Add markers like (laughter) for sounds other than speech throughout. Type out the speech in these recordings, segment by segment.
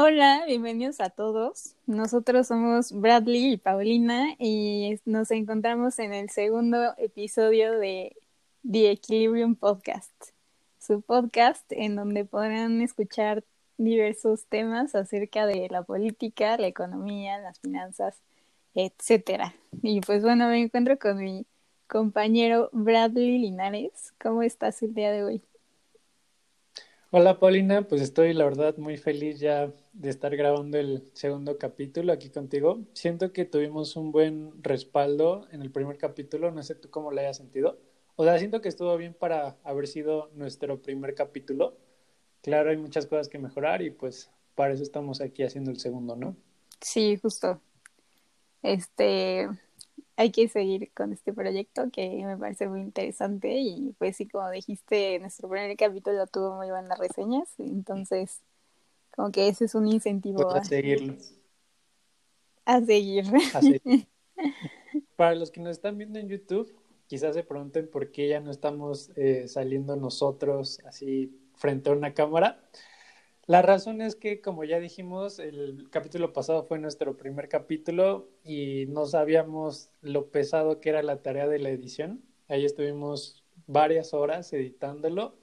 Hola, bienvenidos a todos. Nosotros somos Bradley y Paulina y nos encontramos en el segundo episodio de The Equilibrium Podcast, su podcast en donde podrán escuchar diversos temas acerca de la política, la economía, las finanzas, etcétera. Y pues bueno, me encuentro con mi compañero Bradley Linares. ¿Cómo estás el día de hoy? Hola Paulina, pues estoy la verdad muy feliz ya de estar grabando el segundo capítulo aquí contigo. Siento que tuvimos un buen respaldo en el primer capítulo, no sé tú cómo lo hayas sentido. O sea, siento que estuvo bien para haber sido nuestro primer capítulo. Claro, hay muchas cosas que mejorar y pues para eso estamos aquí haciendo el segundo, ¿no? Sí, justo. Este, hay que seguir con este proyecto que me parece muy interesante y pues sí, como dijiste, nuestro primer capítulo tuvo muy buenas reseñas, entonces como que ese es un incentivo pues a, seguirlo. A seguir. (laughs) Para los que nos están viendo en YouTube, quizás se pregunten por qué ya no estamos eh, saliendo nosotros así frente a una cámara. La razón es que, como ya dijimos, el capítulo pasado fue nuestro primer capítulo y no sabíamos lo pesado que era la tarea de la edición. Ahí estuvimos varias horas editándolo.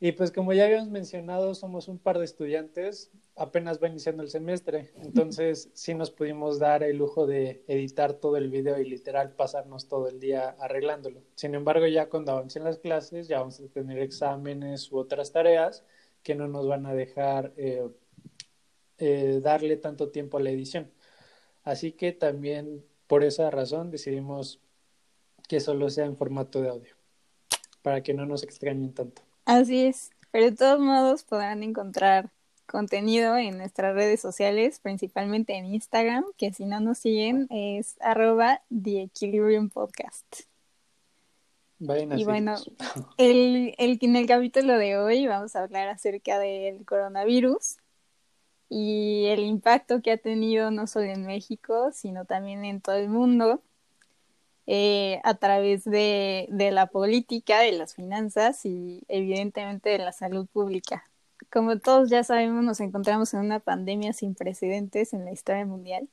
Y pues como ya habíamos mencionado, somos un par de estudiantes, apenas va iniciando el semestre, (laughs) entonces sí nos pudimos dar el lujo de editar todo el video y literal pasarnos todo el día arreglándolo. Sin embargo, ya cuando avancen las clases, ya vamos a tener exámenes u otras tareas que no nos van a dejar eh, eh, darle tanto tiempo a la edición. Así que también por esa razón decidimos que solo sea en formato de audio, para que no nos extrañen tanto. Así es, pero de todos modos podrán encontrar contenido en nuestras redes sociales, principalmente en Instagram, que si no nos siguen es arroba The Equilibrium Podcast y bueno, (laughs) el, el, en el capítulo de hoy vamos a hablar acerca del coronavirus y el impacto que ha tenido no solo en México, sino también en todo el mundo, eh, a través de, de la política, de las finanzas y evidentemente de la salud pública. Como todos ya sabemos, nos encontramos en una pandemia sin precedentes en la historia mundial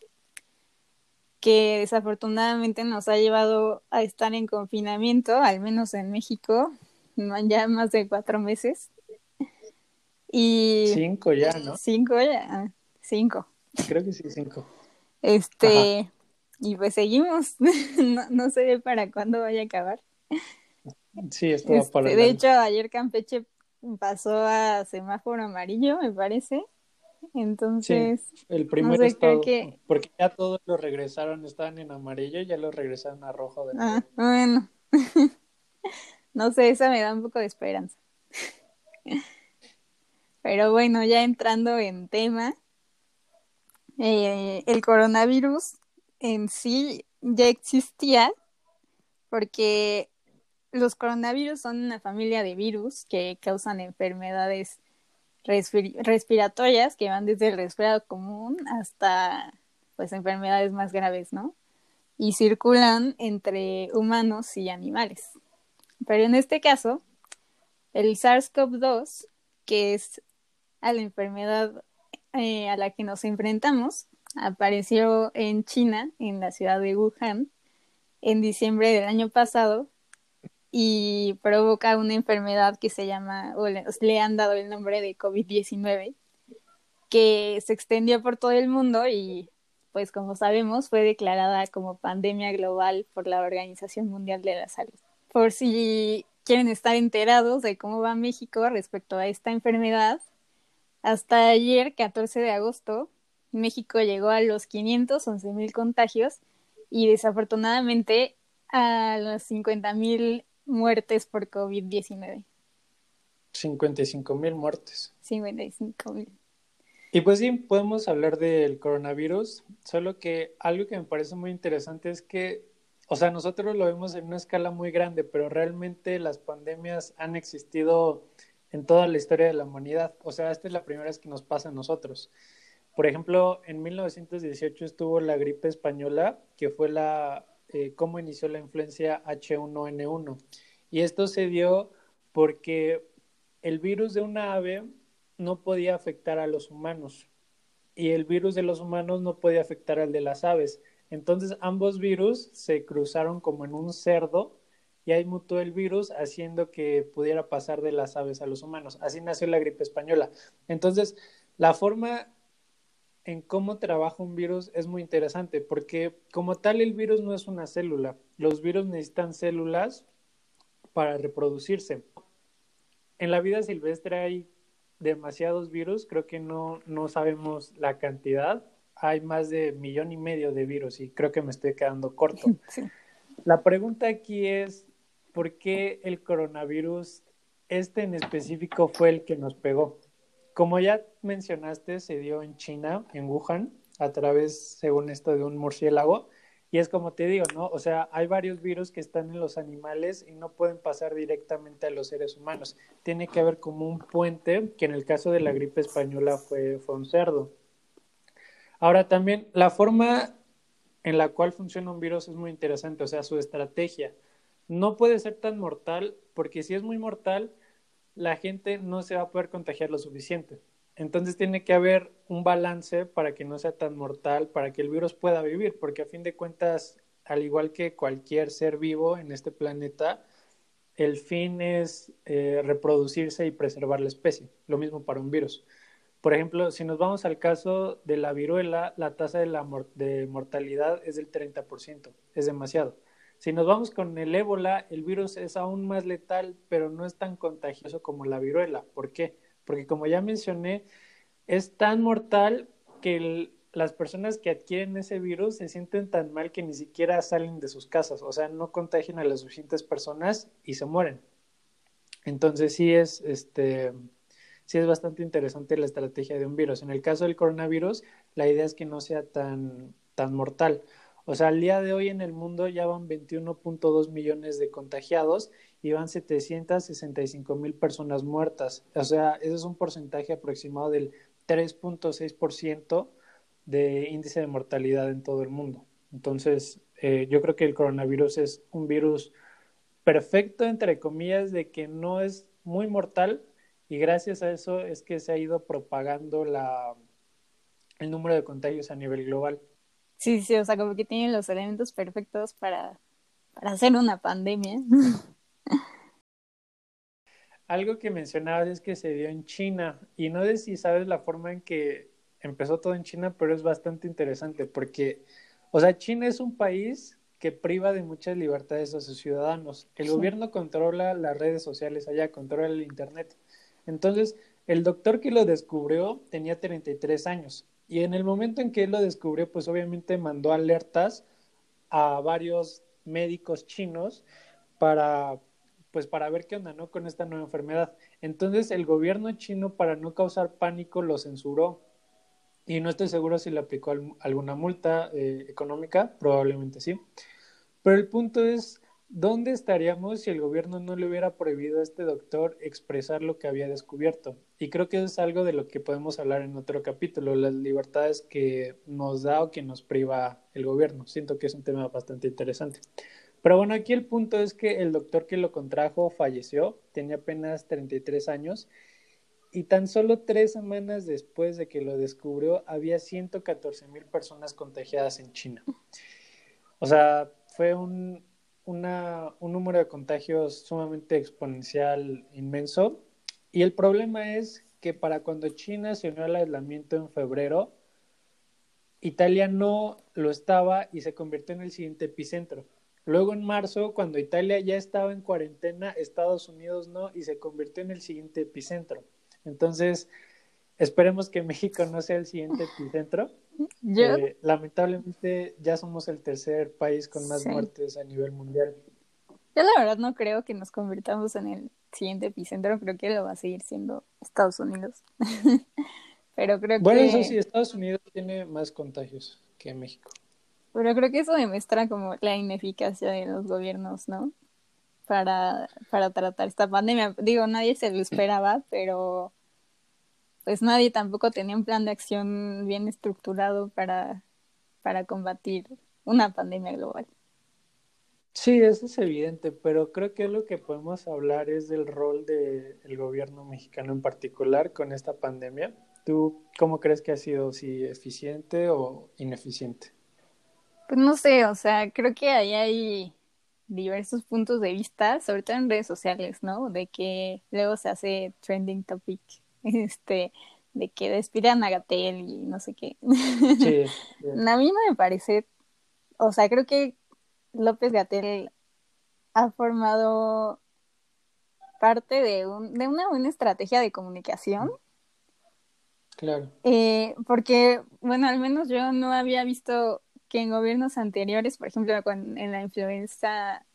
que desafortunadamente nos ha llevado a estar en confinamiento, al menos en México, ya más de cuatro meses. Y cinco ya, ¿no? Cinco ya, ah, cinco. Creo que sí, cinco. Este, y pues seguimos, (laughs) no, no, sé para cuándo vaya a acabar. Sí, esto este, De hecho, ayer Campeche pasó a semáforo amarillo, me parece. Entonces, el primer estado, porque ya todos los regresaron, estaban en amarillo y ya los regresaron a rojo. De ah, bueno. (laughs) no sé, esa me da un poco de esperanza. (laughs) Pero bueno, ya entrando en tema, eh, el coronavirus en sí ya existía porque los coronavirus son una familia de virus que causan enfermedades respiratorias que van desde el resfriado común hasta pues enfermedades más graves, ¿no? Y circulan entre humanos y animales. Pero en este caso, el SARS-CoV-2, que es a la enfermedad eh, a la que nos enfrentamos, apareció en China, en la ciudad de Wuhan, en diciembre del año pasado y provoca una enfermedad que se llama, o le, han dado el nombre de COVID-19, que se extendió por todo el mundo y pues como sabemos fue declarada como pandemia global por la Organización Mundial de la Salud. Por si quieren estar enterados de cómo va México respecto a esta enfermedad, hasta ayer, 14 de agosto, México llegó a los 511 mil contagios y desafortunadamente a los 50 mil muertes por COVID-19. 55 mil muertes. 55 mil. Y pues sí, podemos hablar del coronavirus, solo que algo que me parece muy interesante es que, o sea, nosotros lo vemos en una escala muy grande, pero realmente las pandemias han existido en toda la historia de la humanidad. O sea, esta es la primera vez que nos pasa a nosotros. Por ejemplo, en 1918 estuvo la gripe española, que fue la eh, cómo inició la influencia H1N1. Y esto se dio porque el virus de una ave no podía afectar a los humanos. y el virus de los humanos no puede afectar al de las aves. Entonces ambos virus se cruzaron como en un cerdo y ahí mutó el virus haciendo que pudiera pasar de las aves a los humanos. Así nació la gripe española. Entonces, la forma en cómo trabaja un virus es muy interesante porque como tal el virus no es una célula. Los virus necesitan células para reproducirse. En la vida silvestre hay demasiados virus, creo que no, no sabemos la cantidad. Hay más de millón y medio de virus y creo que me estoy quedando corto. (laughs) La pregunta aquí es, ¿por qué el coronavirus, este en específico, fue el que nos pegó? Como ya mencionaste, se dio en China, en Wuhan, a través, según esto, de un murciélago. Y es como te digo, ¿no? O sea, hay varios virus que están en los animales y no pueden pasar directamente a los seres humanos. Tiene que haber como un puente, que en el caso de la gripe española fue, fue un cerdo. Ahora también, la forma en la cual funciona un virus es muy interesante, o sea, su estrategia. No puede ser tan mortal, porque si es muy mortal, la gente no se va a poder contagiar lo suficiente. Entonces tiene que haber un balance para que no sea tan mortal, para que el virus pueda vivir, porque a fin de cuentas, al igual que cualquier ser vivo en este planeta, el fin es eh, reproducirse y preservar la especie. Lo mismo para un virus. Por ejemplo, si nos vamos al caso de la viruela, la tasa de, la de mortalidad es del 30%, es demasiado. Si nos vamos con el ébola, el virus es aún más letal, pero no es tan contagioso como la viruela. ¿Por qué? porque como ya mencioné, es tan mortal que las personas que adquieren ese virus se sienten tan mal que ni siquiera salen de sus casas, o sea, no contagian a las suficientes personas y se mueren. Entonces sí es, este, sí es bastante interesante la estrategia de un virus. En el caso del coronavirus, la idea es que no sea tan, tan mortal. O sea, al día de hoy en el mundo ya van 21.2 millones de contagiados y van 765 mil personas muertas. O sea, ese es un porcentaje aproximado del 3.6% de índice de mortalidad en todo el mundo. Entonces, eh, yo creo que el coronavirus es un virus perfecto, entre comillas, de que no es muy mortal y gracias a eso es que se ha ido propagando la, el número de contagios a nivel global. Sí, sí, o sea, como que tienen los elementos perfectos para, para hacer una pandemia. (laughs) Algo que mencionabas es que se dio en China y no sé si sabes la forma en que empezó todo en China, pero es bastante interesante porque, o sea, China es un país que priva de muchas libertades a sus ciudadanos. El gobierno controla las redes sociales allá, controla el Internet. Entonces, el doctor que lo descubrió tenía 33 años y en el momento en que él lo descubrió, pues obviamente mandó alertas a varios médicos chinos para pues para ver qué onda, ¿no? Con esta nueva enfermedad. Entonces el gobierno chino, para no causar pánico, lo censuró. Y no estoy seguro si le aplicó alguna multa eh, económica, probablemente sí. Pero el punto es, ¿dónde estaríamos si el gobierno no le hubiera prohibido a este doctor expresar lo que había descubierto? Y creo que eso es algo de lo que podemos hablar en otro capítulo, las libertades que nos da o que nos priva el gobierno. Siento que es un tema bastante interesante. Pero bueno, aquí el punto es que el doctor que lo contrajo falleció, tenía apenas 33 años y tan solo tres semanas después de que lo descubrió había 114 mil personas contagiadas en China. O sea, fue un, un número de contagios sumamente exponencial, inmenso. Y el problema es que para cuando China se unió al aislamiento en febrero, Italia no lo estaba y se convirtió en el siguiente epicentro. Luego en marzo, cuando Italia ya estaba en cuarentena, Estados Unidos no, y se convirtió en el siguiente epicentro. Entonces, esperemos que México no sea el siguiente epicentro. Eh, lamentablemente ya somos el tercer país con más muertes a nivel mundial. Yo la verdad no creo que nos convirtamos en el siguiente epicentro, creo que lo va a seguir siendo Estados Unidos. (laughs) Pero creo que... Bueno, eso sí, Estados Unidos tiene más contagios que México. Pero creo que eso demuestra como la ineficacia de los gobiernos, ¿no? Para, para tratar esta pandemia. Digo, nadie se lo esperaba, pero pues nadie tampoco tenía un plan de acción bien estructurado para, para combatir una pandemia global. Sí, eso es evidente, pero creo que lo que podemos hablar es del rol del gobierno mexicano en particular con esta pandemia. ¿Tú cómo crees que ha sido, si eficiente o ineficiente? Pues no sé, o sea, creo que ahí hay diversos puntos de vista, sobre todo en redes sociales, ¿no? De que luego se hace trending topic, este, de que despidan a Gatel y no sé qué. Sí, (laughs) a mí no me parece, o sea, creo que López Gatel ha formado parte de, un, de una buena estrategia de comunicación. Claro. Eh, porque, bueno, al menos yo no había visto que en gobiernos anteriores, por ejemplo, en la influenza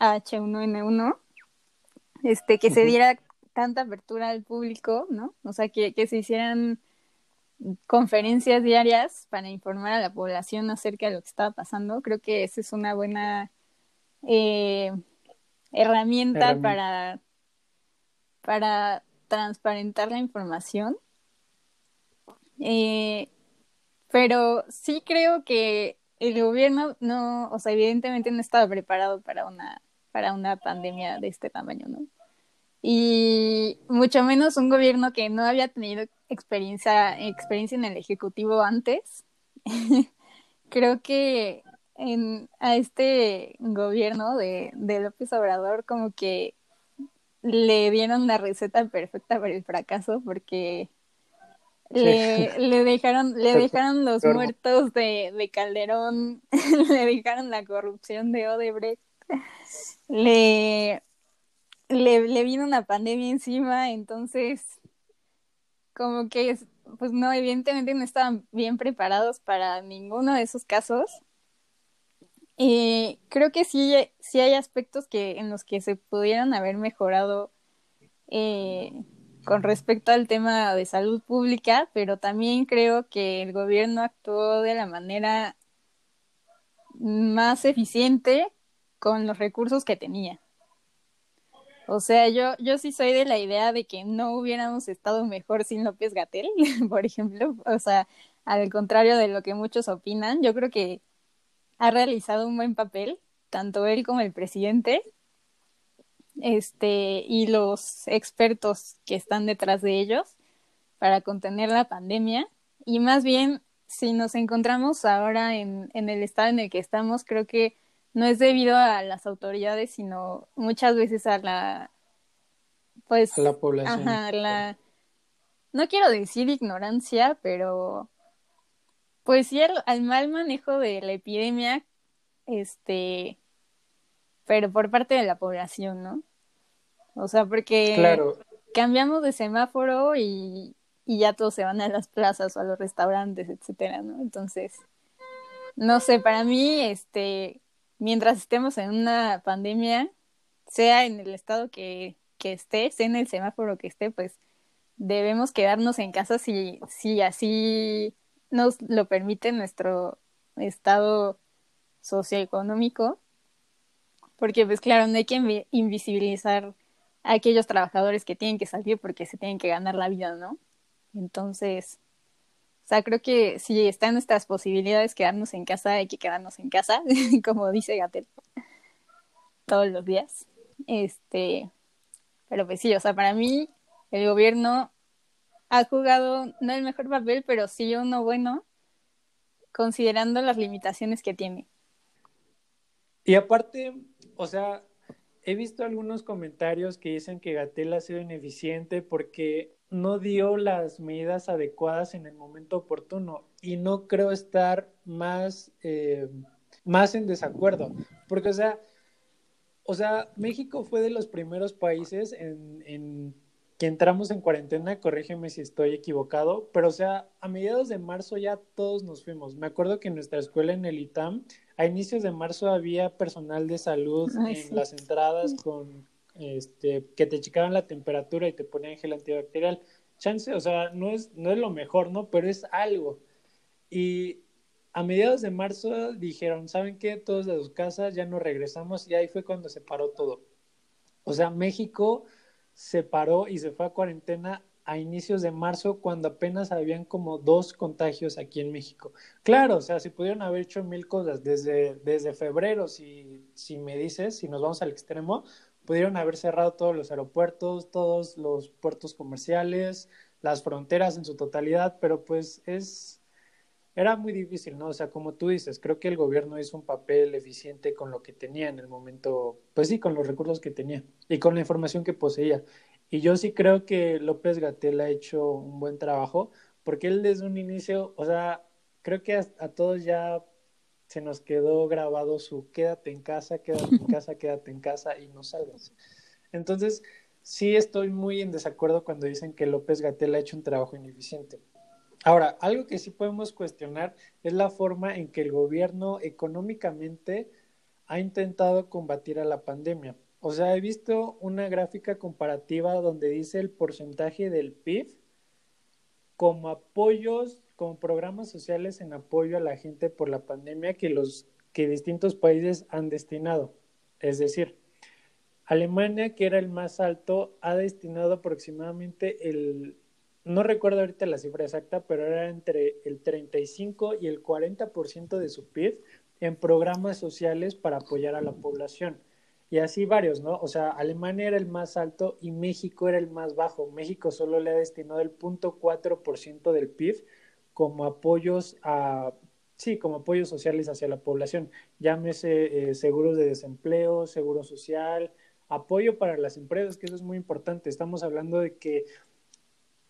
H1N1, este, que se diera tanta apertura al público, ¿no? O sea, que, se hicieran conferencias diarias para informar a la población acerca de lo que estaba pasando. Creo que esa es una buena eh, herramienta, para, para transparentar la información. Eh, pero sí creo que el gobierno no, o sea, evidentemente no estaba preparado para una, para una pandemia de este tamaño, ¿no? Y mucho menos un gobierno que no había tenido experiencia, experiencia en el Ejecutivo antes. (laughs) Creo que en, a este gobierno de, de López Obrador como que le dieron la receta perfecta para el fracaso porque le, le dejaron, le (laughs) dejaron los muertos de, de Calderón, (laughs) le dejaron la corrupción de Odebrecht, le, le, vino una pandemia encima, entonces como que pues no, evidentemente no estaban bien preparados para ninguno de esos casos. Y creo que sí, sí hay aspectos que, en los que se pudieran haber mejorado eh, con respecto al tema de salud pública, pero también creo que el gobierno actuó de la manera más eficiente con los recursos que tenía. O sea, yo, yo sí soy de la idea de que no hubiéramos estado mejor sin López Gatel, (laughs) por ejemplo. O sea, al contrario de lo que muchos opinan, yo creo que ha realizado un buen papel, tanto él como el presidente, este, y los expertos que están detrás de ellos para contener la pandemia. Y más bien, si nos encontramos ahora en, en el estado en el que estamos, creo que no es debido a las autoridades, sino muchas veces a la, pues, a la población. Ajá, la, no quiero decir ignorancia, pero, pues sí, al mal manejo de la epidemia, este, pero por parte de la población, ¿no? O sea, porque cambiamos de semáforo y, y ya todos se van a las plazas o a los restaurantes, etcétera, ¿no? Entonces, no sé, para mí, este, mientras estemos en una pandemia, sea en el estado que, que esté, sea en el semáforo que esté, pues debemos quedarnos en casa si, si así nos lo permite nuestro estado socioeconómico, porque pues claro, no hay que invisibilizar a aquellos trabajadores que tienen que salir porque se tienen que ganar la vida, ¿no? Entonces, sea, creo que si está en nuestras posibilidades quedarnos en casa, hay que quedarnos en casa, (laughs) como dice Gatel, todos los días. Este, pero pues sí, o sea, para mí el gobierno ha jugado no el mejor papel, pero sí uno bueno, considerando las limitaciones que tiene. Y aparte, o sea, he visto algunos comentarios que dicen que Gatel ha sido ineficiente porque no dio las medidas adecuadas en el momento oportuno y no creo estar más, eh, más en desacuerdo, porque o sea, o sea, México fue de los primeros países en, en que entramos en cuarentena, corrígeme si estoy equivocado, pero o sea, a mediados de marzo ya todos nos fuimos. Me acuerdo que en nuestra escuela en el ITAM, a inicios de marzo había personal de salud en las entradas con este, que te checaban la temperatura y te ponían gel antibacterial. Chance, o sea, no es, no es lo mejor, ¿no? Pero es algo. Y a mediados de marzo dijeron, ¿saben qué? Todos de sus casas, ya no regresamos y ahí fue cuando se paró todo. O sea, México se paró y se fue a cuarentena a inicios de marzo cuando apenas habían como dos contagios aquí en México. Claro, o sea, si pudieron haber hecho mil cosas desde, desde febrero, si, si me dices, si nos vamos al extremo, pudieron haber cerrado todos los aeropuertos, todos los puertos comerciales, las fronteras en su totalidad, pero pues es, era muy difícil, ¿no? O sea, como tú dices, creo que el gobierno hizo un papel eficiente con lo que tenía en el momento, pues sí, con los recursos que tenía y con la información que poseía. Y yo sí creo que López Gatel ha hecho un buen trabajo, porque él desde un inicio, o sea, creo que a, a todos ya se nos quedó grabado su quédate en casa, quédate en casa, quédate en casa y no salgas. Entonces, sí estoy muy en desacuerdo cuando dicen que López Gatel ha hecho un trabajo ineficiente. Ahora, algo que sí podemos cuestionar es la forma en que el gobierno económicamente ha intentado combatir a la pandemia. O sea, he visto una gráfica comparativa donde dice el porcentaje del PIB como apoyos, como programas sociales en apoyo a la gente por la pandemia que los que distintos países han destinado. Es decir, Alemania, que era el más alto, ha destinado aproximadamente el, no recuerdo ahorita la cifra exacta, pero era entre el 35 y el 40% de su PIB en programas sociales para apoyar a la población. Y así varios, ¿no? O sea, Alemania era el más alto y México era el más bajo. México solo le ha destinado el 0.4% del PIB como apoyos a, sí, como apoyos sociales hacia la población. Llámese eh, seguros de desempleo, seguro social, apoyo para las empresas, que eso es muy importante. Estamos hablando de que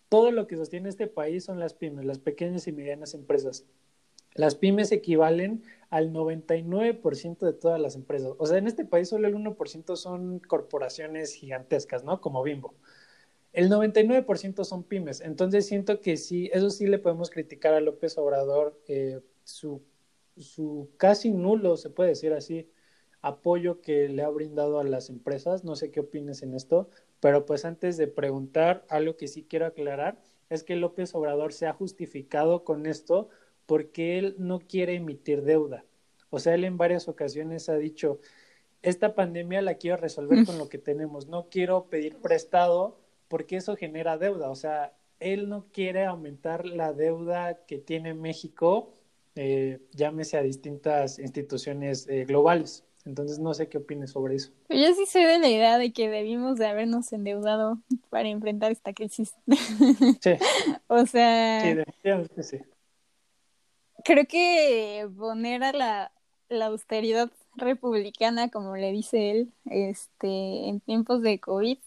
todo lo que sostiene este país son las pymes, las pequeñas y medianas empresas. Las pymes equivalen al 99% de todas las empresas. O sea, en este país solo el 1% son corporaciones gigantescas, ¿no? Como Bimbo. El 99% son pymes. Entonces siento que sí, eso sí le podemos criticar a López Obrador, eh, su, su casi nulo, se puede decir así, apoyo que le ha brindado a las empresas. No sé qué opines en esto, pero pues antes de preguntar, algo que sí quiero aclarar es que López Obrador se ha justificado con esto porque él no quiere emitir deuda. O sea, él en varias ocasiones ha dicho, esta pandemia la quiero resolver con lo que tenemos, no quiero pedir prestado porque eso genera deuda. O sea, él no quiere aumentar la deuda que tiene México, eh, llámese a distintas instituciones eh, globales. Entonces no sé qué opines sobre eso. Yo sí soy de la idea de que debimos de habernos endeudado para enfrentar esta crisis. (laughs) Sí. o sea. Sí, definitivamente sí. Creo que poner a la, la austeridad republicana, como le dice él, este, en tiempos de COVID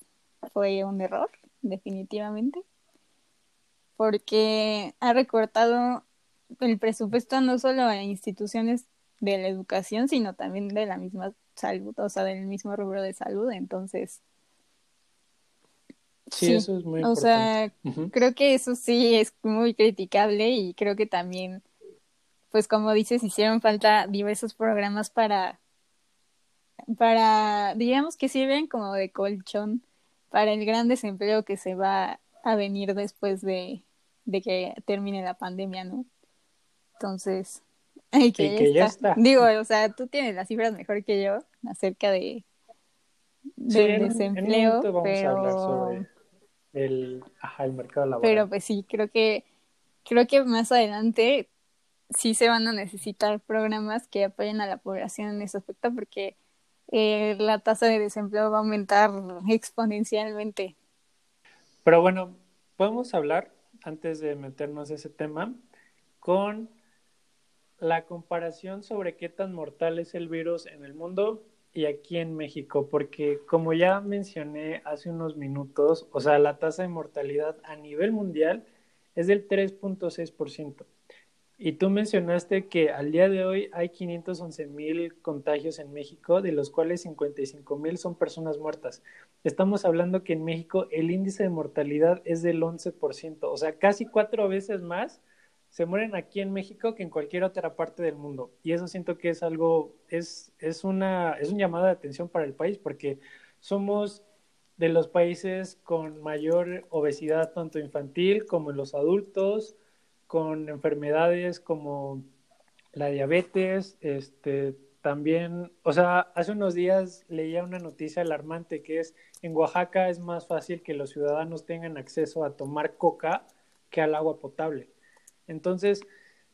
fue un error, definitivamente. Porque ha recortado el presupuesto no solo a instituciones de la educación, sino también de la misma salud, o sea, del mismo rubro de salud. Entonces, Sí, eso es muy importante. O sea, creo que eso sí es muy criticable y creo que también, pues como dices, hicieron falta diversos programas para, para, digamos que sirven como de colchón para el gran desempleo que se va a venir después de, de que termine la pandemia, ¿no? Entonces, (laughs) y que, ya, está. Digo, o sea, tú tienes las cifras mejor que yo acerca de, del desempleo, pero... el, el mercado laboral. Pero pues sí, creo que, creo que más adelante sí se van a necesitar programas que apoyen a la población en ese aspecto porque eh, la tasa de desempleo va a aumentar exponencialmente. Pero bueno, podemos hablar, antes de meternos ese tema, con la comparación sobre qué tan mortal es el virus en el mundo y aquí en México, porque como ya mencioné hace unos minutos, o sea, la tasa de mortalidad a nivel mundial es del 3.6%. Y tú mencionaste que al día de hoy hay 511 mil contagios en México, de los cuales 55 mil son personas muertas. Estamos hablando que en México el índice de mortalidad es del 11%, o sea, casi cuatro veces más se mueren aquí en México que en cualquier otra parte del mundo. Y eso siento que es algo, es, es, una, es un llamado de atención para el país porque somos de los países con mayor obesidad tanto infantil como en los adultos, con enfermedades como la diabetes, este, también, o sea, hace unos días leía una noticia alarmante que es en Oaxaca es más fácil que los ciudadanos tengan acceso a tomar coca que al agua potable. Entonces,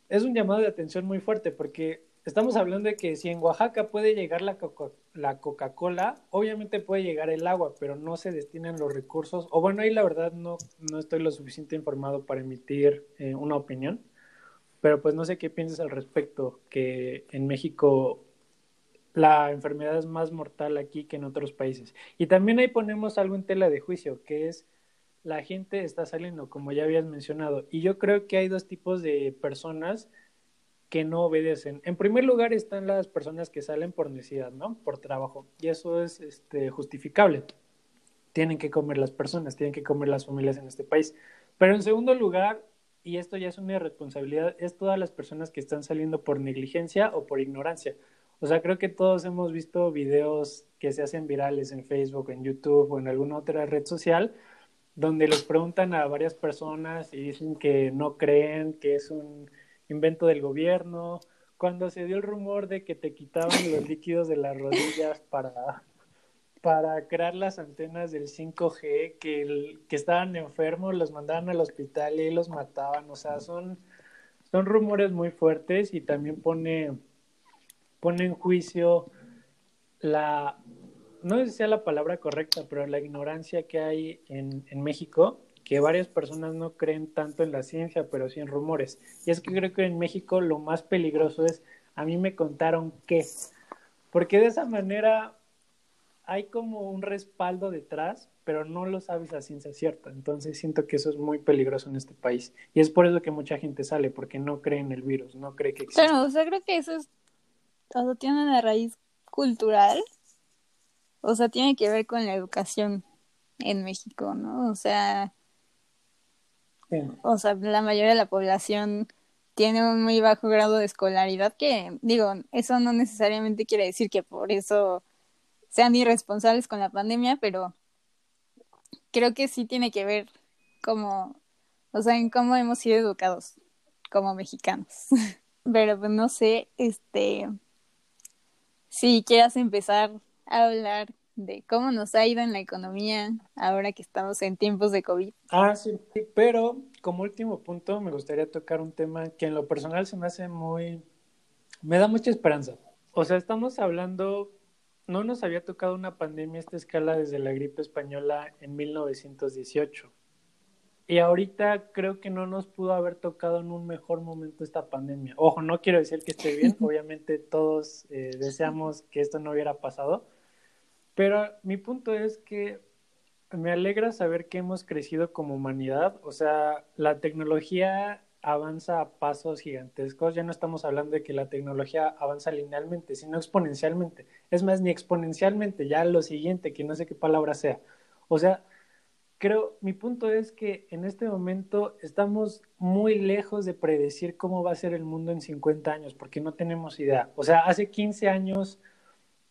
es un llamado de atención muy fuerte porque estamos hablando de que si en Oaxaca puede llegar la, la Coca-Cola, obviamente puede llegar el agua, pero no se destinan los recursos. O bueno, ahí la verdad no, no estoy lo suficiente informado para emitir eh, una opinión, pero pues no sé qué piensas al respecto, que en México la enfermedad es más mortal aquí que en otros países. Y también ahí ponemos algo en tela de juicio, que es la gente está saliendo, como ya habías mencionado. Y yo creo que hay dos tipos de personas que no obedecen. En primer lugar están las personas que salen por necesidad, ¿no? Por trabajo. Y eso es este, justificable. Tienen que comer las personas, tienen que comer las familias en este país. Pero en segundo lugar, y esto ya es una irresponsabilidad, es todas las personas que están saliendo por negligencia o por ignorancia. O sea, creo que todos hemos visto videos que se hacen virales en Facebook, en YouTube o en alguna otra red social, donde les preguntan a varias personas y dicen que no creen, que es un invento del gobierno. Cuando se dio el rumor de que te quitaban los líquidos de las rodillas para, para crear las antenas del 5G, que, que estaban enfermos, los mandaban al hospital y los mataban. O sea, son, son rumores muy fuertes y también pone pone en juicio la, no sé si sea la palabra correcta, pero la ignorancia que hay en, en México, que varias personas no creen tanto en la ciencia, pero sí en rumores. Y es que creo que en México lo más peligroso es, a mí me contaron qué, porque de esa manera hay como un respaldo detrás, pero no lo sabes a ciencia cierta. Entonces siento que eso es muy peligroso en este país. Y es por eso que mucha gente sale, porque no cree en el virus, no cree que existe. O sea, creo que eso es tiene una raíz cultural, o sea, tiene que ver con la educación en México, ¿no? O sea, o sea, la mayoría de la población tiene un muy bajo grado de escolaridad que, digo, eso no necesariamente quiere decir que por eso sean irresponsables con la pandemia, pero creo que sí tiene que ver como, o sea, en cómo hemos sido educados como mexicanos. (laughs) pero pues no sé, este, si quieras empezar a hablar de cómo nos ha ido en la economía ahora que estamos en tiempos de COVID. Ah, sí, pero como último punto me gustaría tocar un tema que en lo personal se me hace muy... me da mucha esperanza. O sea, estamos hablando, no nos había tocado una pandemia a esta escala desde la gripe española en 1918. Y ahorita creo que no nos pudo haber tocado en un mejor momento esta pandemia. Ojo, no quiero decir que esté bien, (laughs) obviamente todos eh, deseamos que esto no hubiera pasado, pero mi punto es que me alegra saber que hemos crecido como humanidad, o sea, la tecnología avanza a pasos gigantescos, ya no estamos hablando de que la tecnología avanza linealmente, sino exponencialmente. Es más, ni exponencialmente, ya lo siguiente, que no sé qué palabra sea. O sea, creo, mi punto es que en este momento estamos muy lejos de predecir cómo va a ser el mundo en 50 años, porque no tenemos idea. O sea, hace 15 años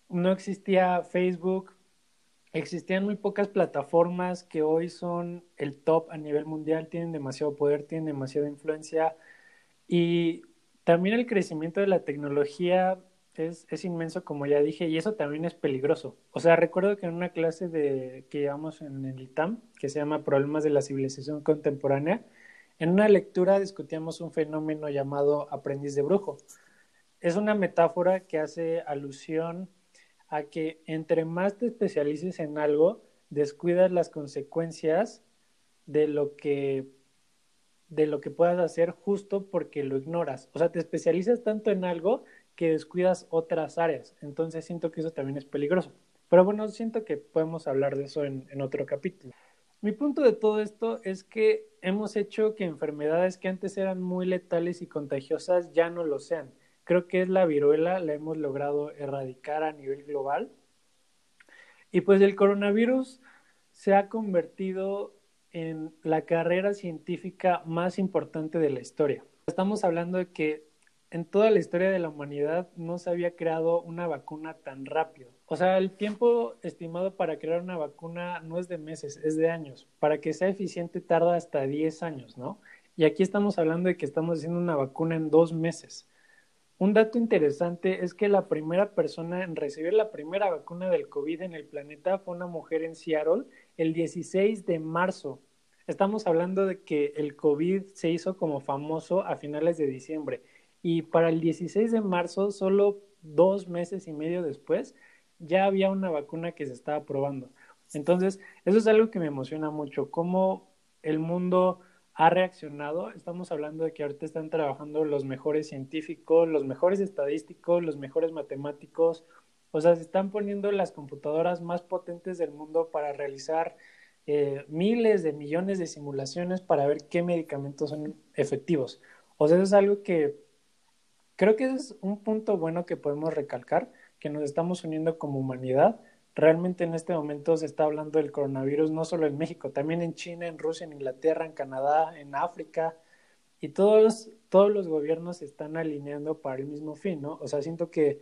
no existía Facebook, existían muy pocas plataformas que hoy son el top a nivel mundial, tienen demasiado poder, tienen demasiada influencia y también el crecimiento de la tecnología es, es, inmenso, como ya dije, y eso también es peligroso. O sea, recuerdo que en una clase de, que llevamos en el ITAM, que se llama Problemas de la Civilización Contemporánea, en una lectura discutíamos un fenómeno llamado aprendiz de brujo. Es una metáfora que hace alusión a que entre más te especialices en algo, descuidas las consecuencias de lo que de lo que puedas hacer justo porque lo ignoras. O sea, te especializas tanto en algo que descuidas otras áreas. Entonces siento que eso también es peligroso. Pero bueno, siento que podemos hablar de eso en, en otro capítulo. Mi punto de todo esto es que hemos hecho que enfermedades que antes eran muy letales y contagiosas ya no lo sean. Creo que es la viruela, la hemos logrado erradicar a nivel global. Y pues el coronavirus se ha convertido en la carrera científica más importante de la historia. Estamos hablando de que en toda la historia de la humanidad no se había creado una vacuna tan rápido. O sea, el tiempo estimado para crear una vacuna no es de meses, es de años. Para que sea eficiente tarda hasta 10 años, ¿no? Y aquí estamos hablando de que estamos haciendo una vacuna en dos meses. Un dato interesante es que la primera persona en recibir la primera vacuna del COVID en el planeta fue una mujer en Seattle el 16 de marzo. Estamos hablando de que el COVID se hizo como famoso a finales de diciembre y para el 16 de marzo, solo dos meses y medio después, ya había una vacuna que se estaba probando. Entonces, eso es algo que me emociona mucho, cómo el mundo ha reaccionado. Estamos hablando de que ahorita están trabajando los mejores científicos, los mejores estadísticos, los mejores matemáticos. O sea, se están poniendo las computadoras más potentes del mundo para realizar eh, miles de millones de simulaciones para ver qué medicamentos son efectivos. O sea, eso es algo que creo que es un punto bueno que podemos recalcar, que nos estamos uniendo como humanidad Realmente en este momento se está hablando del coronavirus no solo en México, también en China, en Rusia, en Inglaterra, en Canadá, en África, y todos, todos los gobiernos se están alineando para el mismo fin, ¿no? O sea, siento que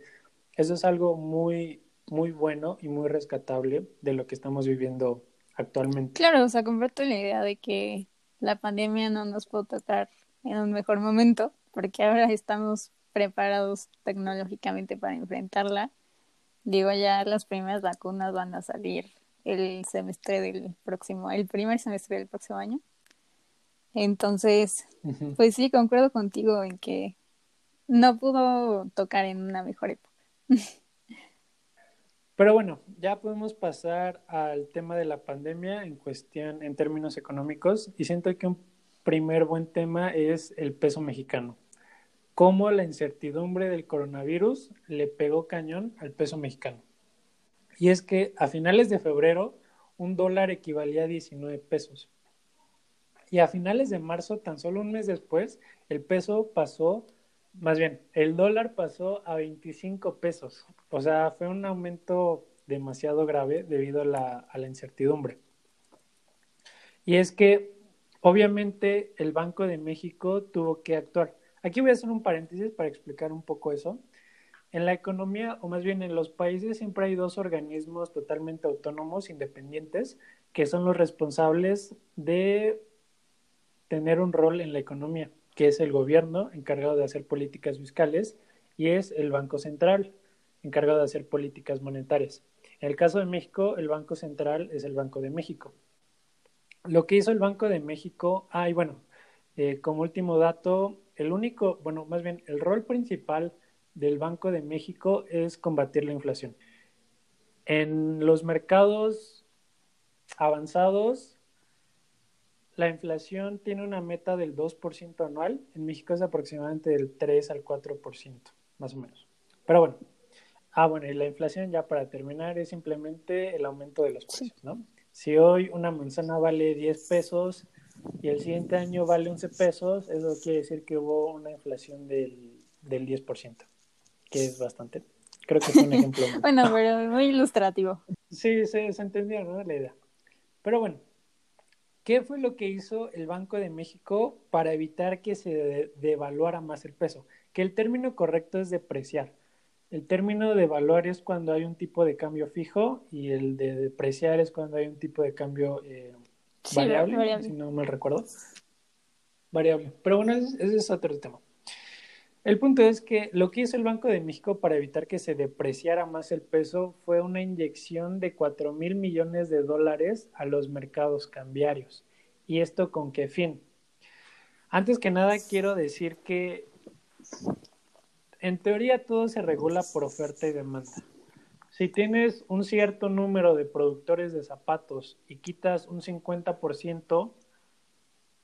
eso es algo muy, muy bueno y muy rescatable de lo que estamos viviendo actualmente. Claro, o sea, comparto la idea de que la pandemia no nos puede tocar en un mejor momento, porque ahora estamos preparados tecnológicamente para enfrentarla Digo, ya las primeras vacunas van a salir el semestre del próximo, el primer semestre del próximo año. Entonces, pues sí, concuerdo contigo en que no pudo tocar en una mejor época. (laughs) Pero bueno, ya podemos pasar al tema de la pandemia en cuestión, en términos económicos, y siento que un primer buen tema es el peso mexicano cómo la incertidumbre del coronavirus le pegó cañón al peso mexicano. Y es que a finales de febrero un dólar equivalía a 19 pesos. Y a finales de marzo, tan solo un mes después, el peso pasó, más bien, el dólar pasó a 25 pesos. O sea, fue un aumento demasiado grave debido a la, a la incertidumbre. Y es que, obviamente, el Banco de México tuvo que actuar. Aquí voy a hacer un paréntesis para explicar un poco eso. En la economía, o más bien en los países, siempre hay dos organismos totalmente autónomos, independientes, que son los responsables de tener un rol en la economía, que es el gobierno encargado de hacer políticas fiscales y es el Banco Central encargado de hacer políticas monetarias. En el caso de México, el Banco Central es el Banco de México. Lo que hizo el Banco de México, ah, y bueno, eh, como último dato, el único, bueno, más bien, el rol principal del Banco de México es combatir la inflación. En los mercados avanzados, la inflación tiene una meta del 2% anual. En México es aproximadamente del 3 al 4%, más o menos. Pero bueno, ah, bueno, y la inflación ya para terminar es simplemente el aumento de los precios, ¿no? Si hoy una manzana vale 10 pesos, y el siguiente año vale 11 pesos, eso quiere decir que hubo una inflación del, del 10%, que es bastante. Creo que es un ejemplo. (laughs) bueno, pero muy ilustrativo. Sí, se, se entendió, ¿no? La idea. Pero bueno, ¿qué fue lo que hizo el Banco de México para evitar que se devaluara más el peso? Que el término correcto es depreciar. El término de devaluar es cuando hay un tipo de cambio fijo y el de depreciar es cuando hay un tipo de cambio eh, variable, si no mal recuerdo. Variable. Pero bueno, ese, es otro tema. El punto es que lo que hizo el Banco de México para evitar que se depreciara más el peso fue una inyección de 4 mil millones de dólares a los mercados cambiarios. ¿Y esto con qué fin? Antes que nada quiero decir que en teoría todo se regula por oferta y demanda. Si tienes un cierto número de productores de zapatos y quitas un 50%,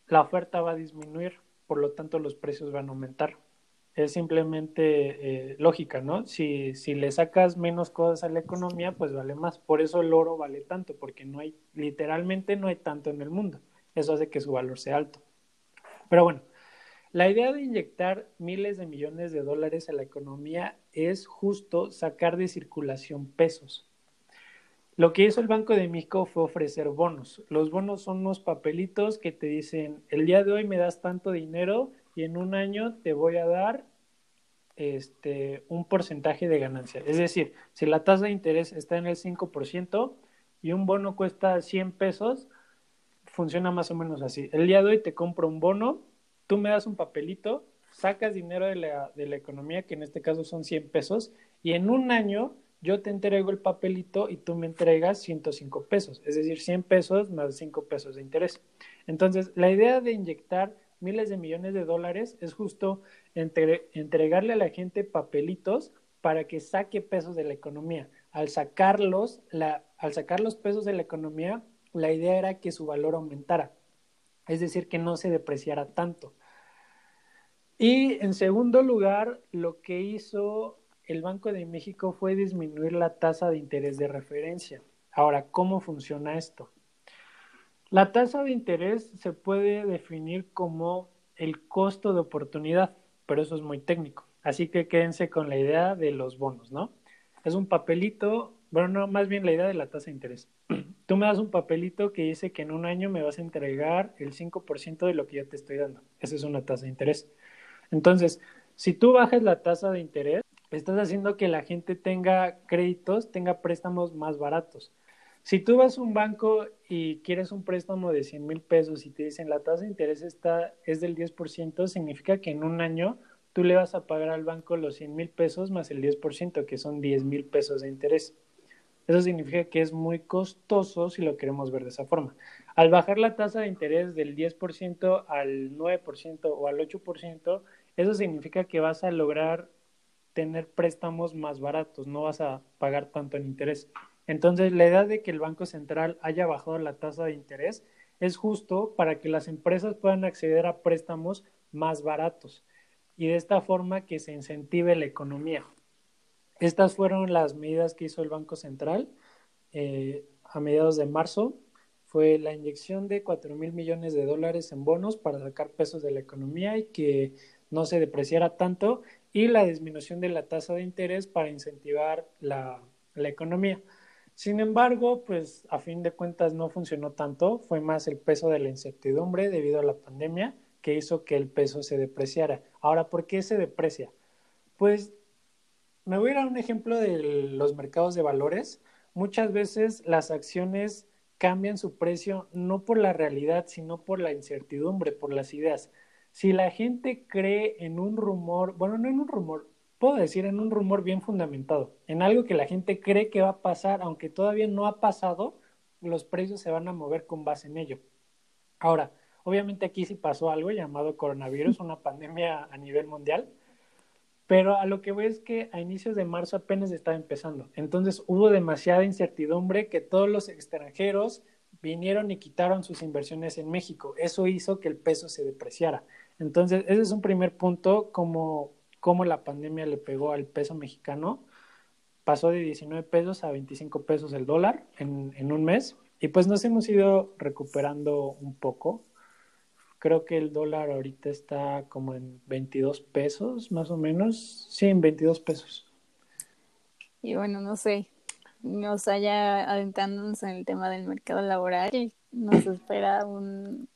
la oferta va a disminuir, por lo tanto los precios van a aumentar. Es simplemente eh, lógica, ¿no? Si, si le sacas menos cosas a la economía, pues vale más. Por eso el oro vale tanto, porque no hay, literalmente no hay tanto en el mundo. Eso hace que su valor sea alto. Pero bueno, la idea de inyectar miles de millones de dólares a la economía es justo sacar de circulación pesos. Lo que hizo el Banco de México fue ofrecer bonos. Los bonos son unos papelitos que te dicen, el día de hoy me das tanto dinero y en un año te voy a dar este, un porcentaje de ganancia. Es decir, si la tasa de interés está en el 5% y un bono cuesta 100 pesos, funciona más o menos así. El día de hoy te compro un bono tú me das un papelito, sacas dinero de la, de la economía, que en este caso son 100 pesos, y en un año yo te entrego el papelito y tú me entregas 105 pesos, es decir, 100 pesos más 5 pesos de interés. Entonces, la idea de inyectar miles de millones de dólares es justo entregarle a la gente papelitos para que saque pesos de la economía. Al sacarlos, la, al sacar los pesos de la economía, la idea era que su valor aumentara, es decir, que no se depreciara tanto. Y en segundo lugar, lo que hizo el Banco de México fue disminuir la tasa de interés de referencia. Ahora, ¿cómo funciona esto? La tasa de interés se puede definir como el costo de oportunidad, pero eso es muy técnico. Así que quédense con la idea de los bonos, ¿no? Es un papelito, bueno, no, más bien la idea de la tasa de interés. (clears throat) Tú me das un papelito que dice que en un año me vas a entregar el 5% de lo que yo te estoy dando. Esa es una tasa de interés. Entonces, si tú bajas la tasa de interés, estás haciendo que la gente tenga créditos, tenga préstamos más baratos. Si tú vas a un banco y quieres un préstamo de 100 mil pesos y te dicen la tasa de interés está, es del 10%, significa que en un año tú le vas a pagar al banco los 100 mil pesos más el 10%, que son 10 mil pesos de interés. Eso significa que es muy costoso si lo queremos ver de esa forma. Al bajar la tasa de interés del 10% al 9% o al 8%, eso significa que vas a lograr tener préstamos más baratos, no vas a pagar tanto en interés. Entonces, la idea de que el Banco Central haya bajado la tasa de interés es justo para que las empresas puedan acceder a préstamos más baratos y de esta forma que se incentive la economía. Estas fueron las medidas que hizo el Banco Central eh, a mediados de marzo. Fue la inyección de 4 mil millones de dólares en bonos para sacar pesos de la economía y que no se depreciara tanto y la disminución de la tasa de interés para incentivar la economía. Sin embargo, pues a fin de cuentas no funcionó tanto, fue más el peso de la incertidumbre debido a la pandemia que hizo que el peso se depreciara. Ahora, ¿por qué se deprecia? Pues me voy a dar un ejemplo de los mercados de valores. Muchas veces las acciones cambian su precio no por la realidad, sino por la incertidumbre, por las ideas. Si la gente cree en un rumor, bueno, no en un rumor, puedo decir, en un rumor bien fundamentado, en algo que la gente cree que va a pasar, aunque todavía no ha pasado, los precios se van a mover con base en ello. Ahora, obviamente aquí sí pasó algo llamado coronavirus, una pandemia a nivel mundial, pero a lo que voy es que a inicios de marzo apenas estaba empezando. Entonces hubo demasiada incertidumbre que todos los extranjeros vinieron y quitaron sus inversiones en México. Eso hizo que el peso se depreciara. Entonces, ese es un primer punto como cómo la pandemia le pegó al peso mexicano. Pasó de 19 pesos a 25 pesos el dólar en, en un mes y pues nos hemos ido recuperando un poco. Creo que el dólar ahorita está como en 22 pesos, más o menos. Sí, en 22 pesos. Y bueno, no sé, nos haya adentrándonos en el tema del mercado laboral, nos espera un,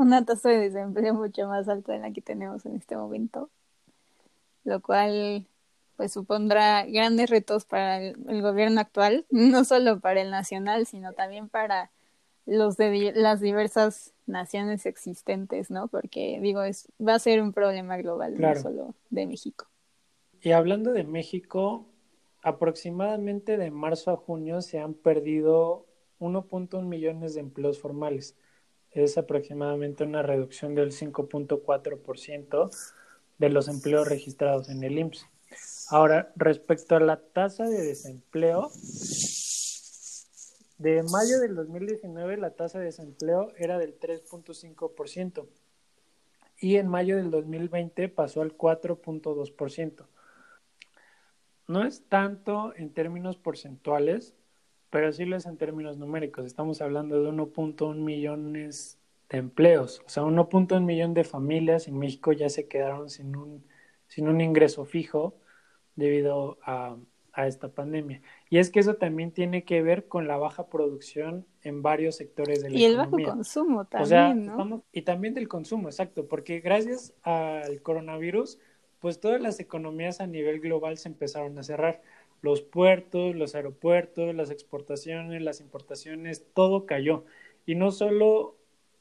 una tasa de desempleo mucho más alta de la que tenemos en este momento lo cual pues supondrá grandes retos para el, gobierno actual, no solo para el nacional, sino también para los de las diversas naciones existentes, ¿no? Porque digo, es va a ser un problema global, no solo de México. Y hablando de México, aproximadamente de marzo a junio se han perdido 1.1 millones de empleos formales. Es aproximadamente una reducción del 5.4% de los empleos registrados en el IMSS. Ahora, respecto a la tasa de desempleo, de mayo del 2019 la tasa de desempleo era del 3.5% y en mayo del 2020 pasó al 4.2%. No es tanto en términos porcentuales, pero sí lo es en términos numéricos. Estamos hablando de 1.1 millones de empleos. O sea, 1.1 millón de familias en México ya se quedaron sin un, sin un ingreso fijo debido a, a esta pandemia. Y es que eso también tiene que ver con la baja producción en varios sectores de la y economía. Y el bajo consumo también, ¿no? y también del consumo, exacto, porque gracias al coronavirus, pues todas las economías a nivel global se empezaron a cerrar. Los puertos, los aeropuertos, las exportaciones, las importaciones, todo cayó. Y no solo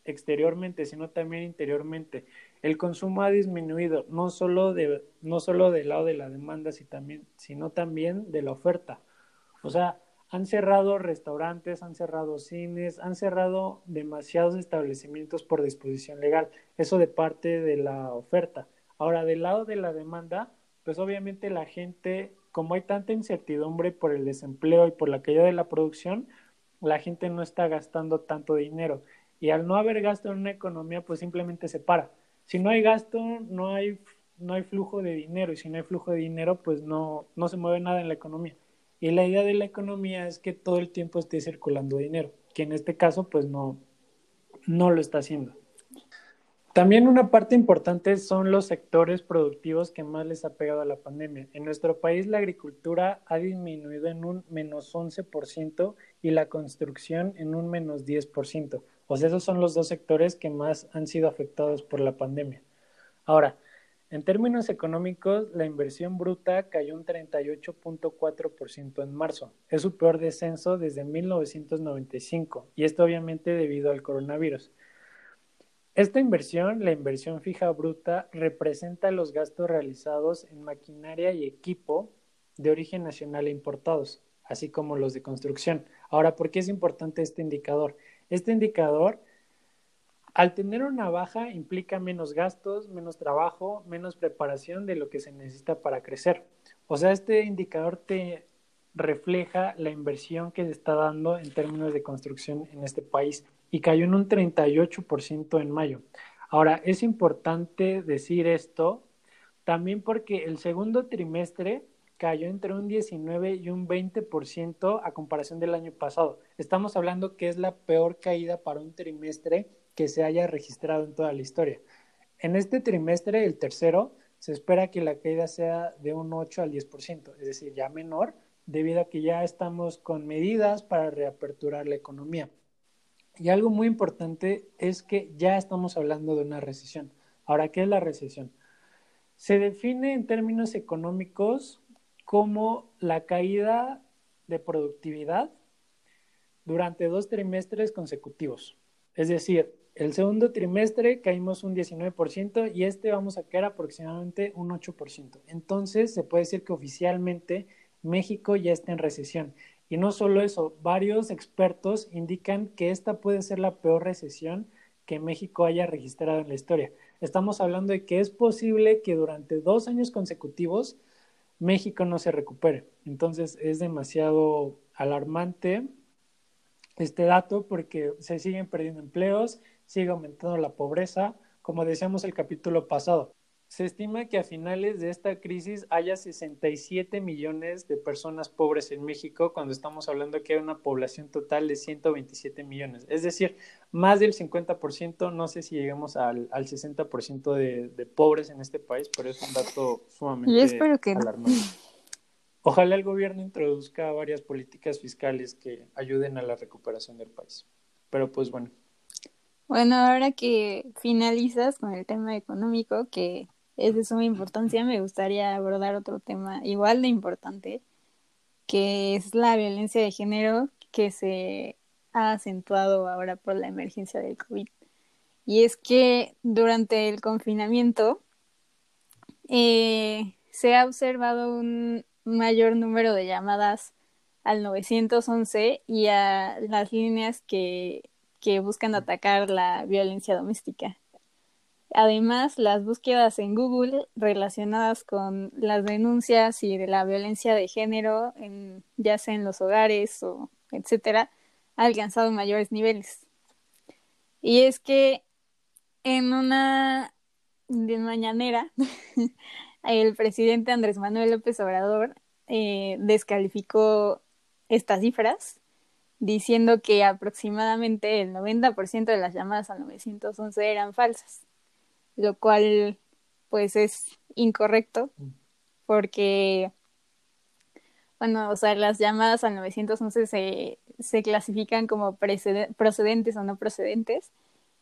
exteriormente, sino también interiormente. El consumo ha disminuido, no solo, de, no solo del lado de la demanda, sino también, sino también de la oferta. O sea, han cerrado restaurantes, han cerrado cines, han cerrado demasiados establecimientos por disposición legal. Eso de parte de la oferta. Ahora, del lado de la demanda, pues obviamente la gente, como hay tanta incertidumbre por el desempleo y por la caída de la producción, la gente no está gastando tanto dinero. Y al no haber gasto en una economía, pues simplemente se para. Si no hay gasto, no hay, no hay flujo de dinero. Y si no hay flujo de dinero, pues no, no se mueve nada en la economía. Y la idea de la economía es que todo el tiempo esté circulando dinero, que en este caso pues no, no lo está haciendo. También una parte importante son los sectores productivos que más les ha pegado a la pandemia. En nuestro país la agricultura ha disminuido en un menos 11% y la construcción en un menos 10%. O sea, esos son los dos sectores que más han sido afectados por la pandemia. Ahora, en términos económicos, la inversión bruta cayó un 38.4% en marzo. Es su peor descenso desde 1995 y esto obviamente debido al coronavirus. Esta inversión, la inversión fija bruta, representa los gastos realizados en maquinaria y equipo de origen nacional e importados, así como los de construcción. Ahora, ¿por qué es importante este indicador? Este indicador al tener una baja implica menos gastos, menos trabajo, menos preparación de lo que se necesita para crecer. O sea, este indicador te refleja la inversión que se está dando en términos de construcción en este país y cayó en un 38% en mayo. Ahora, es importante decir esto también porque el segundo trimestre cayó entre un 19 y un 20% a comparación del año pasado. Estamos hablando que es la peor caída para un trimestre que se haya registrado en toda la historia. En este trimestre, el tercero, se espera que la caída sea de un 8 al 10%, es decir, ya menor, debido a que ya estamos con medidas para reaperturar la economía. Y algo muy importante es que ya estamos hablando de una recesión. Ahora, ¿qué es la recesión? Se define en términos económicos como la caída de productividad durante dos trimestres consecutivos. Es decir, el segundo trimestre caímos un 19% y este vamos a caer aproximadamente un 8%. Entonces se puede decir que oficialmente México ya está en recesión. Y no solo eso, varios expertos indican que esta puede ser la peor recesión que México haya registrado en la historia. Estamos hablando de que es posible que durante dos años consecutivos México no se recupere. Entonces es demasiado alarmante este dato porque se siguen perdiendo empleos, sigue aumentando la pobreza, como decíamos el capítulo pasado. Se estima que a finales de esta crisis haya 67 millones de personas pobres en México cuando estamos hablando que hay una población total de 127 millones. Es decir, más del 50%, no sé si llegamos al, al 60% de, de pobres en este país, pero es un dato sumamente Yo espero que alarmante. Ojalá el gobierno introduzca varias políticas fiscales que ayuden a la recuperación del país. Pero pues bueno, Bueno, ahora que finalizas con el tema económico, que es de suma importancia, me gustaría abordar otro tema igual de importante, que es la violencia de género que se ha acentuado ahora por la emergencia del COVID. Y es que durante el confinamiento eh, se ha observado un mayor número de llamadas al 911 y a las líneas que, que buscan atacar la violencia doméstica. Además, las búsquedas en Google relacionadas con las denuncias y de la violencia de género, en, ya sea en los hogares o etcétera, ha alcanzado mayores niveles. Y es que en una de mañanera, (laughs) el presidente Andrés Manuel López Obrador eh, descalificó estas cifras diciendo que aproximadamente el 90% de las llamadas al 911 eran falsas, lo cual pues es incorrecto porque bueno, o sea, las llamadas al 911 se, se clasifican como procedentes o no procedentes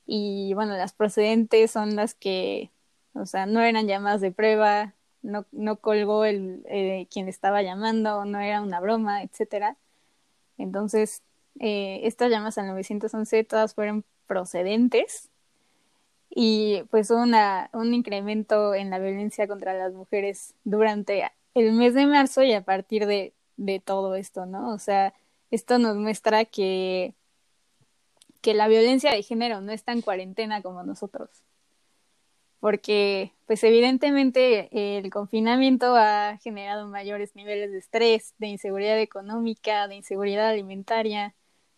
y bueno, las procedentes son las que, o sea, no eran llamadas de prueba, no, no colgó el eh, quien estaba llamando, no era una broma, etcétera. Entonces, eh, estas llamadas al 911 todas fueron procedentes y pues una, un incremento en la violencia contra las mujeres durante el mes de marzo y a partir de, de todo esto, ¿no? O sea, esto nos muestra que, que la violencia de género no está en cuarentena como nosotros. Porque, pues evidentemente, el confinamiento ha generado mayores niveles de estrés, de inseguridad económica, de inseguridad alimentaria,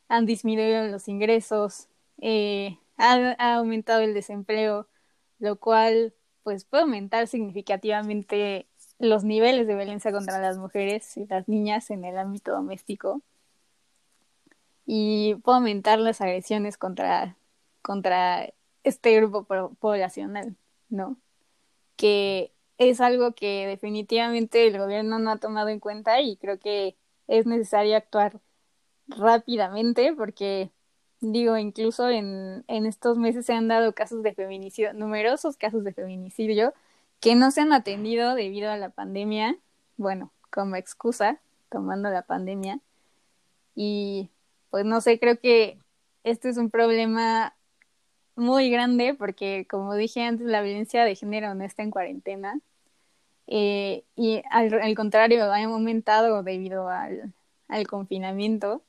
han disminuido los ingresos, eh, ha, aumentado el desempleo, lo cual pues puede aumentar significativamente los niveles de violencia contra las mujeres y las niñas en el ámbito doméstico y puede aumentar las agresiones contra, contra este grupo poblacional, ¿no? Que es algo que definitivamente el gobierno no ha tomado en cuenta y creo que es necesario actuar rápidamente porque digo, incluso en, en estos meses se han dado casos de feminicidio, numerosos casos de feminicidio que no se han atendido debido a la pandemia, bueno, como excusa, tomando la pandemia. Y pues no sé, creo que este es un problema muy grande porque, como dije antes, la violencia de género no está en cuarentena. Eh, y al, al, contrario, ha aumentado debido al, al confinamiento.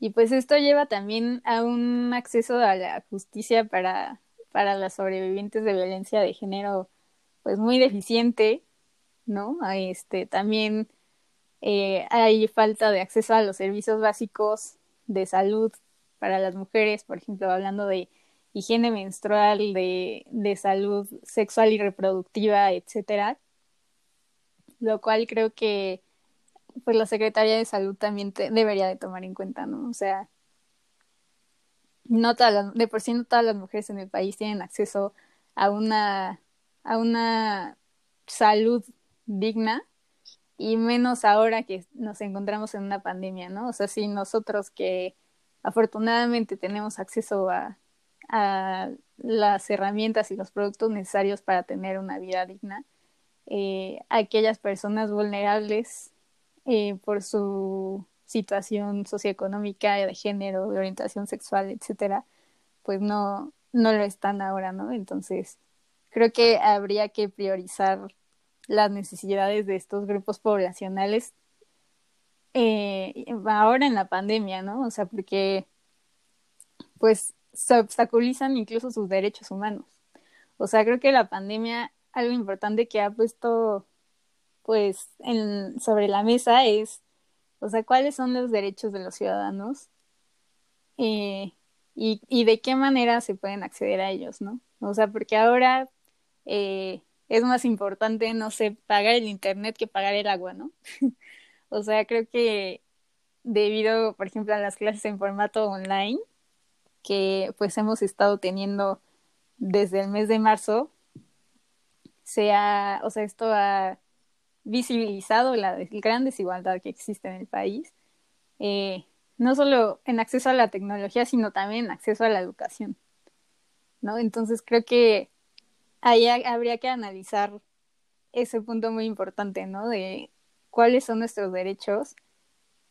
Y pues esto lleva también a un acceso a la justicia para, para las sobrevivientes de violencia de género, pues muy deficiente, ¿no? Este, también eh, hay falta de acceso a los servicios básicos de salud para las mujeres, por ejemplo, hablando de higiene menstrual, de, de salud sexual y reproductiva, etcétera. Lo cual creo que pues la Secretaría de Salud también debería de tomar en cuenta, ¿no? O sea, no todas de por sí no todas las mujeres en el país tienen acceso a una, a una salud digna y menos ahora que nos encontramos en una pandemia, ¿no? O sea, si nosotros que afortunadamente tenemos acceso a, a las herramientas y los productos necesarios para tener una vida digna, eh, aquellas personas vulnerables eh, por su situación socioeconómica, de género, de orientación sexual, etcétera, pues no, no lo están ahora, ¿no? Entonces, creo que habría que priorizar las necesidades de estos grupos poblacionales eh, ahora en la pandemia, ¿no? O sea, porque pues se obstaculizan incluso sus derechos humanos. O sea, creo que la pandemia, algo importante que ha puesto pues sobre la mesa es, o sea, cuáles son los derechos de los ciudadanos eh, y, y de qué manera se pueden acceder a ellos, ¿no? O sea, porque ahora eh, es más importante, no sé, pagar el internet que pagar el agua, ¿no? (laughs) o sea, creo que debido, por ejemplo, a las clases en formato online que pues hemos estado teniendo desde el mes de marzo, sea, o sea, esto ha visibilizado la gran desigualdad que existe en el país, eh, no solo en acceso a la tecnología, sino también en acceso a la educación. ¿no? Entonces creo que ahí habría que analizar ese punto muy importante, ¿no? De cuáles son nuestros derechos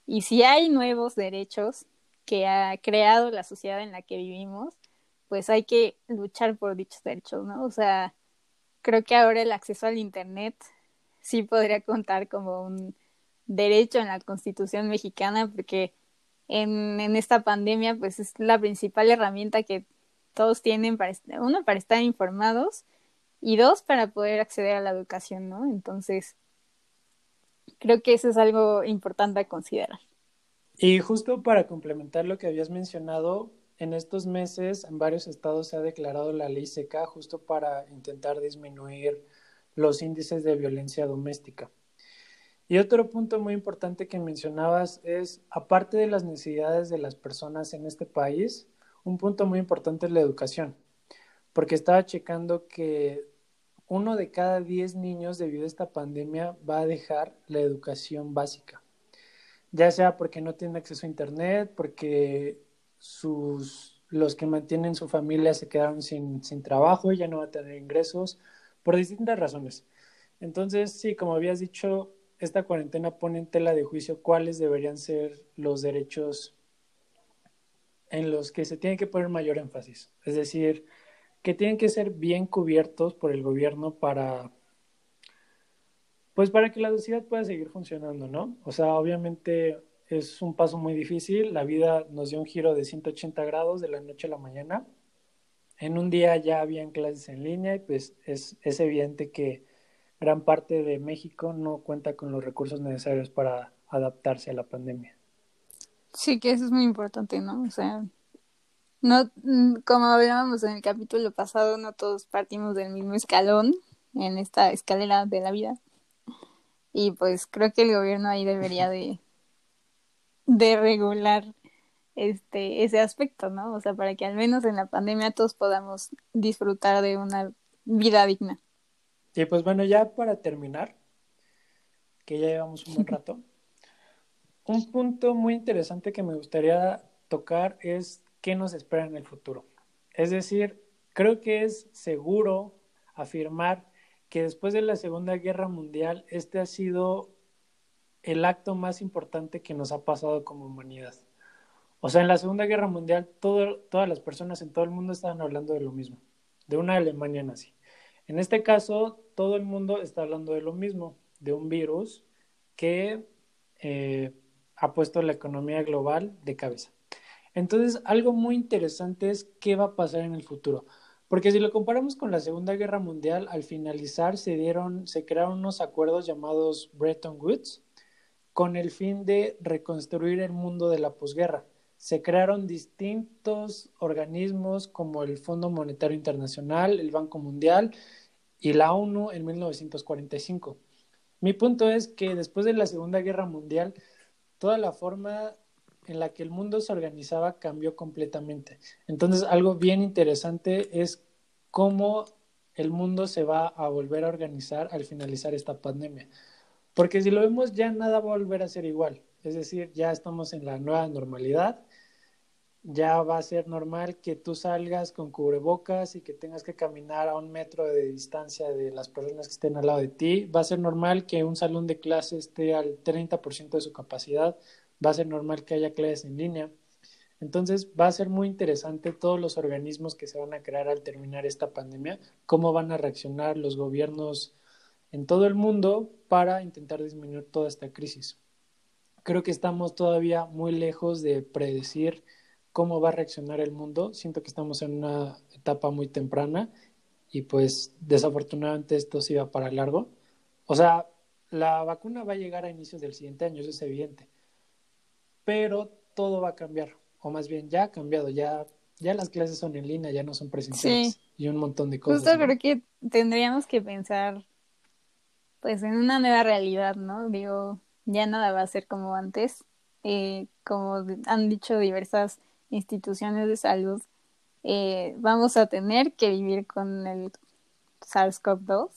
y si hay nuevos derechos que ha creado la sociedad en la que vivimos, pues hay que luchar por dichos derechos, ¿no? O sea, creo que ahora el acceso al Internet sí podría contar como un derecho en la Constitución mexicana, porque en, en esta pandemia, pues es la principal herramienta que todos tienen para, uno, para estar informados y dos, para poder acceder a la educación, ¿no? Entonces, creo que eso es algo importante a considerar. Y justo para complementar lo que habías mencionado, en estos meses en varios estados se ha declarado la ley seca justo para intentar disminuir los índices de violencia doméstica. Y otro punto muy importante que mencionabas es, aparte de las necesidades de las personas en este país, un punto muy importante es la educación, porque estaba checando que uno de cada diez niños debido a esta pandemia va a dejar la educación básica, ya sea porque no tienen acceso a Internet, porque sus, los que mantienen su familia se quedaron sin, sin trabajo ya no va a tener ingresos, por distintas razones. Entonces, sí, como habías dicho, esta cuarentena pone en tela de juicio cuáles deberían ser los derechos en los que se tiene que poner mayor énfasis. Es decir, que tienen que ser bien cubiertos por el gobierno para, pues para que la sociedad pueda seguir funcionando, ¿no? O sea, obviamente es un paso muy difícil. La vida nos dio un giro de 180 grados de la noche a la mañana. En un día ya habían clases en línea y pues es, es evidente que gran parte de México no cuenta con los recursos necesarios para adaptarse a la pandemia. Sí, que eso es muy importante, ¿no? O sea, no, mm, como hablábamos en el capítulo pasado, no todos partimos del mismo escalón en esta escalera de la vida. Y pues creo que el gobierno ahí debería de, de regular este ese aspecto, ¿no? O sea, para que al menos en la pandemia todos podamos disfrutar de una vida digna. Y pues bueno, ya para terminar, que ya llevamos un buen (laughs) rato, un punto muy interesante que me gustaría tocar es qué nos espera en el futuro. Es decir, creo que es seguro afirmar que después de la Segunda Guerra Mundial, este ha sido el acto más importante que nos ha pasado como humanidad. O sea, en la Segunda Guerra Mundial, todas las personas en todo el mundo estaban hablando de lo mismo, de una Alemania nazi. En este caso, todo el mundo está hablando de lo mismo, de un virus que eh, ha puesto la economía global de cabeza. Entonces, algo muy interesante es qué va a pasar en el futuro. Porque si lo comparamos con la Segunda Guerra Mundial, al finalizar se dieron, se crearon unos acuerdos llamados Bretton Woods con el fin de reconstruir el mundo de la posguerra. Se crearon distintos organismos como el Fondo Monetario Internacional, el Banco Mundial y la ONU en 1945. Mi punto es que después de la Segunda Guerra Mundial, toda la forma en la que el mundo se organizaba cambió completamente. Entonces, algo bien interesante es cómo el mundo se va a volver a organizar al finalizar esta pandemia. Porque si lo vemos, ya nada va a volver a ser igual. Es decir, ya estamos en la nueva normalidad. Ya va a ser normal que tú salgas con cubrebocas y que tengas que caminar a un metro de distancia de las personas que estén al lado de ti. Va a ser normal que un salón de clase esté al 30% de su capacidad va a ser normal que haya clases en línea. Entonces va a ser muy interesante todos los organismos que se van a crear al terminar esta pandemia, cómo van a reaccionar los gobiernos en todo el mundo para intentar disminuir toda esta crisis. Creo que estamos todavía muy lejos de predecir cómo va a reaccionar el mundo. Siento que estamos en una etapa muy temprana y pues desafortunadamente esto sí va para largo. O sea, la vacuna va a llegar a inicios del siguiente año, eso es evidente pero todo va a cambiar, o más bien ya ha cambiado, ya, ya las clases son en línea, ya no son presenciales y un montón de cosas. Justo creo que tendríamos que pensar pues en una nueva realidad, ¿no? Digo, ya nada va a ser como antes, eh, como han dicho diversas instituciones de salud, eh, vamos a tener que vivir con el SARS-CoV-2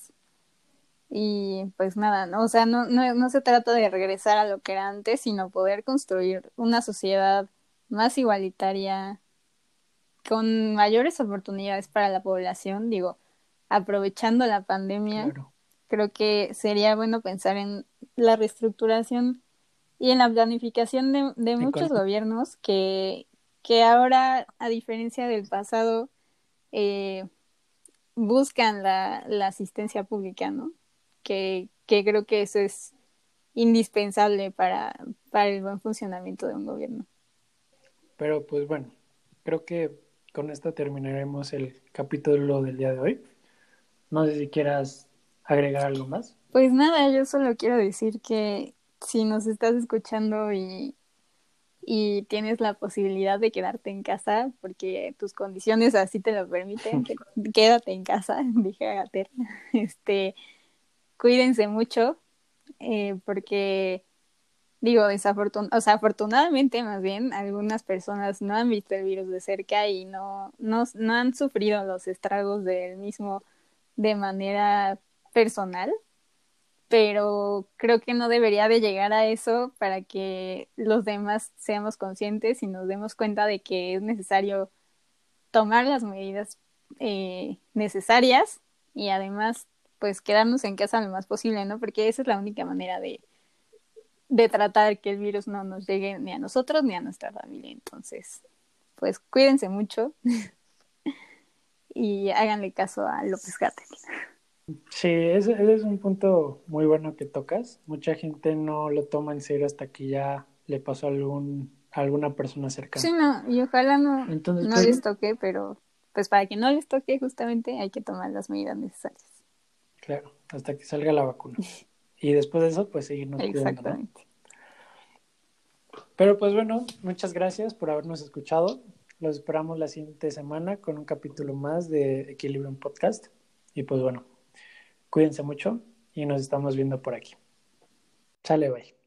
y pues nada, ¿no? O sea, no, no, no se trata de regresar a lo que era antes, sino poder construir una sociedad más igualitaria, con mayores oportunidades para la población, digo, aprovechando la pandemia, creo que sería bueno pensar en la reestructuración y en la planificación de, de muchos gobiernos que, que ahora, a diferencia del pasado, eh, buscan la, la asistencia pública, ¿no? que, creo que eso es indispensable para, para el buen funcionamiento de un gobierno. Pero pues bueno, creo que con esto terminaremos el capítulo del día de hoy. No sé si quieras agregar algo más. Pues nada, yo solo quiero decir que si nos estás escuchando y, y tienes la posibilidad de quedarte en casa, porque tus condiciones así te lo permiten, (laughs) quédate en casa, (laughs) dije a Este, cuídense mucho, eh, porque digo, desafortun o sea, afortunadamente más bien, algunas personas no han visto el virus de cerca y no, no, no han sufrido los estragos del mismo de manera personal, pero creo que no debería de llegar a eso para que los demás seamos conscientes y nos demos cuenta de que es necesario tomar las medidas eh, necesarias y además pues quedarnos en casa lo más posible, ¿no? Porque esa es la única manera de, de tratar que el virus no nos llegue ni a nosotros ni a nuestra familia. Entonces, pues cuídense mucho (laughs) y háganle caso a López Gatel. Sí, ese, es un punto muy bueno que tocas. Mucha gente no lo toma en serio hasta que ya le pasó a algún a alguna persona cercana. Sí, no, y ojalá no, Entonces, no pues, les toque, pero pues para que no les toque justamente hay que tomar las medidas necesarias. Claro, hasta que salga la vacuna. (laughs) Y después de eso, pues seguirnos cuidando, ¿no? Exactamente. Pero pues bueno, muchas gracias por habernos escuchado. Los esperamos la siguiente semana con un capítulo más de Equilibrium Podcast. Y pues bueno, cuídense mucho y nos estamos viendo por aquí. Sale, bye.